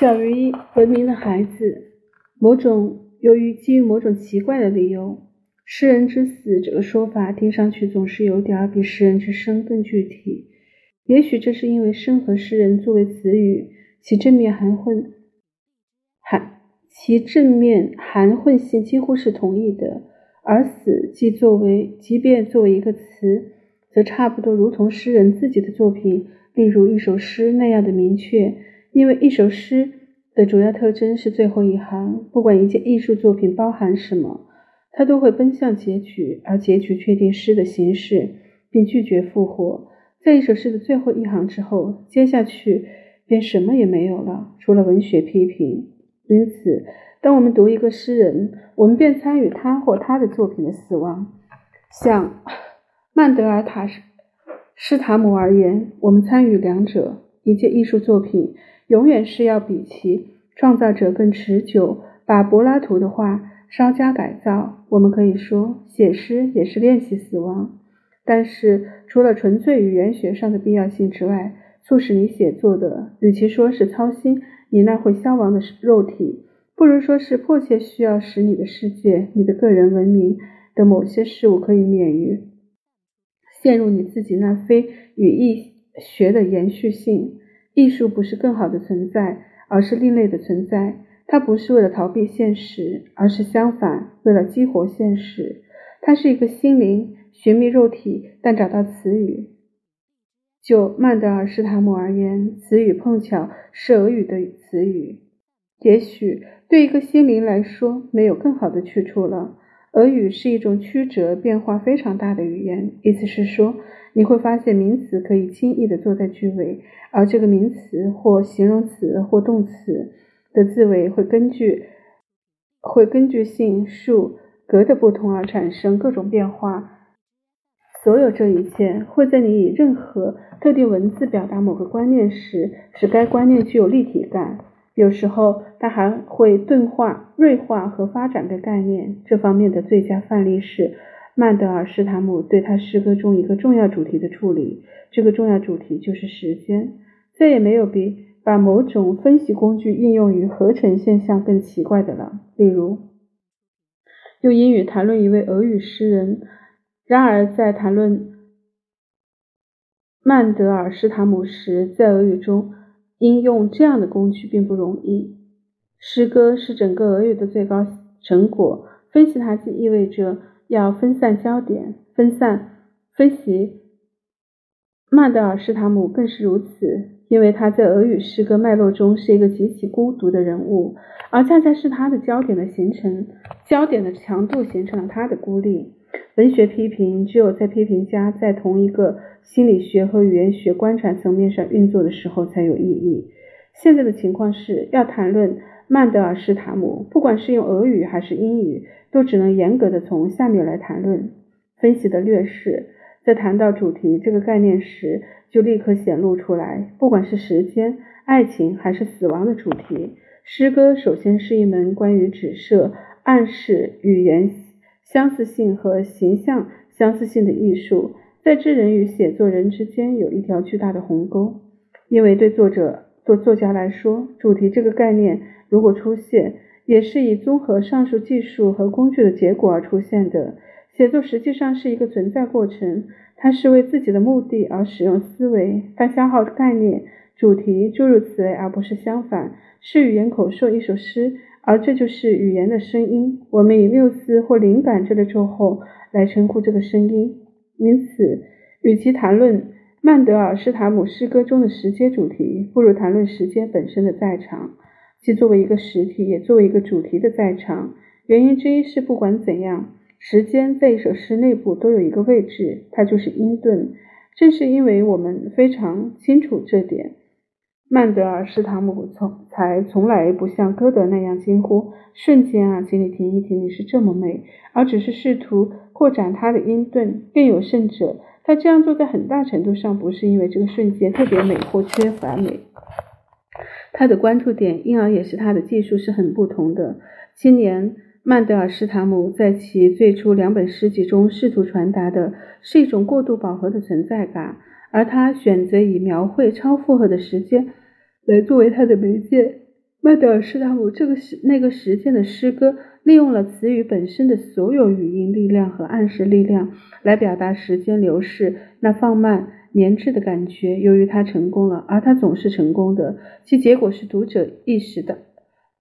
小于一文明的孩子，某种由于基于某种奇怪的理由，诗人之死这个说法听上去总是有点比诗人之生更具体。也许这是因为生和诗人作为词语，其正面含混含其正面含混性几乎是同义的，而死既作为即便作为一个词，则差不多如同诗人自己的作品，例如一首诗那样的明确。因为一首诗的主要特征是最后一行，不管一件艺术作品包含什么，它都会奔向结局，而结局确定诗的形式，并拒绝复活。在一首诗的最后一行之后，接下去便什么也没有了，除了文学批评。因此，当我们读一个诗人，我们便参与他或他的作品的死亡。像曼德尔塔施塔姆而言，我们参与两者：一件艺术作品。永远是要比其创造者更持久。把柏拉图的话稍加改造，我们可以说，写诗也是练习死亡。但是，除了纯粹语言学上的必要性之外，促使你写作的，与其说是操心你那会消亡的肉体，不如说是迫切需要使你的世界、你的个人文明的某些事物可以免于陷入你自己那非语义学的延续性。艺术不是更好的存在，而是另类的存在。它不是为了逃避现实，而是相反，为了激活现实。它是一个心灵寻觅肉体，但找到词语。就曼德尔施塔姆而言，词语碰巧是俄语的词语。也许对一个心灵来说，没有更好的去处了。俄语是一种曲折变化非常大的语言，意思是说。你会发现名词可以轻易地坐在句尾，而这个名词或形容词或动词的字尾会根据会根据性数格的不同而产生各种变化。所有这一切会在你以任何特定文字表达某个观念时，使该观念具有立体感。有时候，它还会钝化、锐化和发展的概念。这方面的最佳范例是。曼德尔施塔姆对他诗歌中一个重要主题的处理，这个重要主题就是时间。再也没有比把某种分析工具应用于合成现象更奇怪的了。例如，用英语谈论一位俄语诗人。然而，在谈论曼德尔施塔姆时，在俄语中应用这样的工具并不容易。诗歌是整个俄语的最高成果，分析它既意味着。要分散焦点，分散分析。曼德尔施塔姆更是如此，因为他在俄语诗歌脉络中是一个极其孤独的人物，而恰恰是他的焦点的形成、焦点的强度形成了他的孤立。文学批评只有在批评家在同一个心理学和语言学观察层面上运作的时候才有意义。现在的情况是要谈论。曼德尔施塔姆，不管是用俄语还是英语，都只能严格的从下面来谈论分析的劣势。在谈到主题这个概念时，就立刻显露出来。不管是时间、爱情还是死亡的主题，诗歌首先是一门关于指涉、暗示、语言相似性和形象相似性的艺术。在知人与写作人之间有一条巨大的鸿沟，因为对作者、做作家来说，主题这个概念。如果出现，也是以综合上述技术和工具的结果而出现的。写作实际上是一个存在过程，它是为自己的目的而使用思维，它消耗概念、主题诸如此类，而不是相反。是语言口授一首诗，而这就是语言的声音。我们以缪斯或灵感这类咒后来称呼这个声音。因此，与其谈论曼德尔施塔姆诗歌中的时间主题，不如谈论时间本身的在场。既作为一个实体，也作为一个主题的在场。原因之一是，不管怎样，时间在一首诗内部都有一个位置，它就是音顿。正是因为我们非常清楚这点，曼德尔施塔姆从才从来不像歌德那样惊呼：“瞬间啊，请你停一停，你是这么美。”而只是试图扩展他的音顿。更有甚者，他这样做在很大程度上不是因为这个瞬间特别美或缺乏美。他的关注点，因而也是他的技术是很不同的。今年曼德尔施塔姆在其最初两本诗集中试图传达的是一种过度饱和的存在感，而他选择以描绘超负荷的时间来作为他的媒介。麦德尔施塔姆这个时那个时间的诗歌，利用了词语本身的所有语音力量和暗示力量，来表达时间流逝那放慢粘滞的感觉。由于他成功了，而他总是成功的，其结果是读者意识的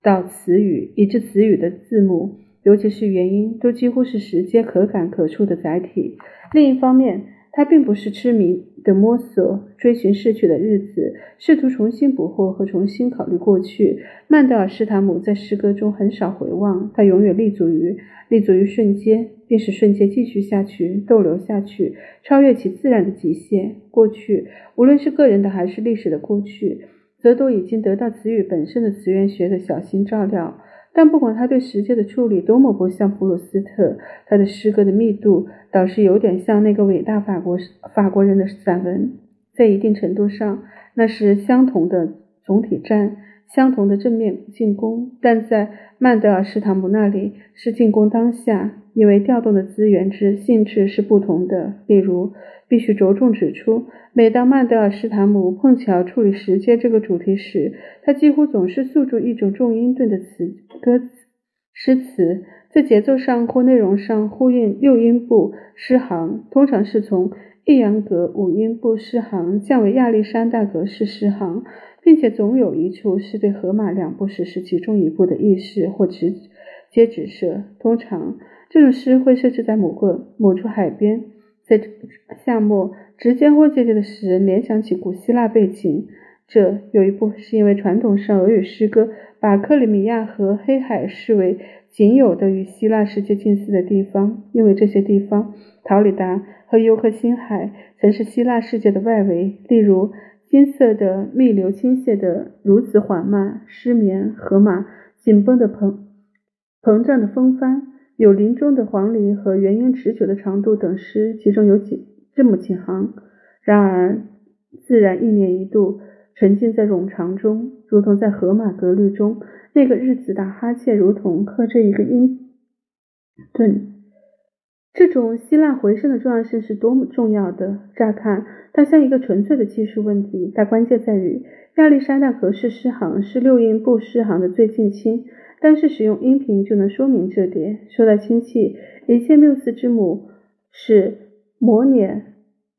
到词语，以致词语的字母，尤其是元音，都几乎是时间可感可触的载体。另一方面，他并不是痴迷的摸索、追寻逝去的日子，试图重新捕获和重新考虑过去。曼德尔施塔姆在诗歌中很少回望，他永远立足于立足于瞬间，并使瞬间继续下去、逗留下去，超越其自然的极限。过去，无论是个人的还是历史的过去，则都已经得到词语本身的词源学的小心照料。但不管他对时间的处理多么不像普鲁斯特，他的诗歌的密度倒是有点像那个伟大法国法国人的散文。在一定程度上，那是相同的总体战，相同的正面进攻。但在曼德尔施塔姆那里，是进攻当下，因为调动的资源之性质是不同的。例如，必须着重指出，每当曼德尔施塔姆碰巧处理时间这个主题时，他几乎总是诉诸一种重音顿的词歌词诗词，在节奏上或内容上呼应六音部诗行，通常是从抑扬格五音部诗行降为亚历山大格式诗行，并且总有一处是对荷马两部史诗其中一部的意识或直接指涉。通常，这种诗会设置在某个某处海边。在夏末，直接或间接的使人联想起古希腊背景。这有一部分是因为传统上俄语诗歌把克里米亚和黑海视为仅有的与希腊世界近似的地方，因为这些地方，陶里达和尤克辛海曾是希腊世界的外围。例如，金色的密流倾泻的如此缓慢、失眠、河马紧绷的膨膨胀的风帆。有林中的黄鹂和原因持久的长度等诗，其中有几这么几行。然而，自然一年一度沉浸在冗长中，如同在荷马格律中那个日子打哈欠，如同刻着一个音顿。这种希腊回声的重要性是多么重要的！乍看，它像一个纯粹的技术问题，但关键在于亚历山大格式诗行是六音部诗行的最近亲。但是使用音频就能说明这点。说到亲戚，一切缪斯之母是摩涅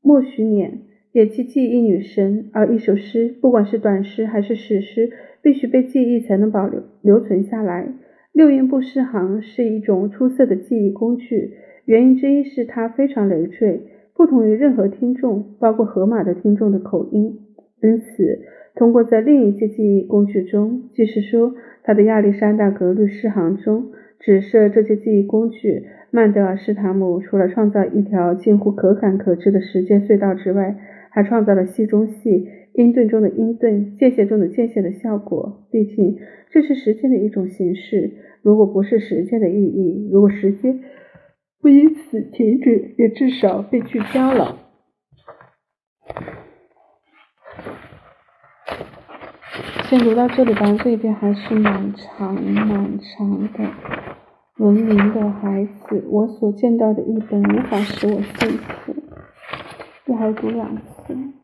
莫许涅，也即记忆女神。而一首诗，不管是短诗还是史诗，必须被记忆才能保留留存下来。六音部诗行是一种出色的记忆工具，原因之一是它非常累赘，不同于任何听众，包括荷马的听众的口音。因此，通过在另一些记忆工具中，即是说。他的亚历山大格律诗行中，指涉这些记忆工具。曼德尔施塔姆除了创造一条近乎可感可知的时间隧道之外，还创造了戏中戏、音顿中的音顿、间歇中的间歇的效果。毕竟，这是时间的一种形式。如果不是时间的意义，如果时间不因此停止，也至少被聚焦了。先读到这里吧，这一篇还是蛮长蛮长的。文明的孩子，我所见到的一本无法使我幸福。我还读两次。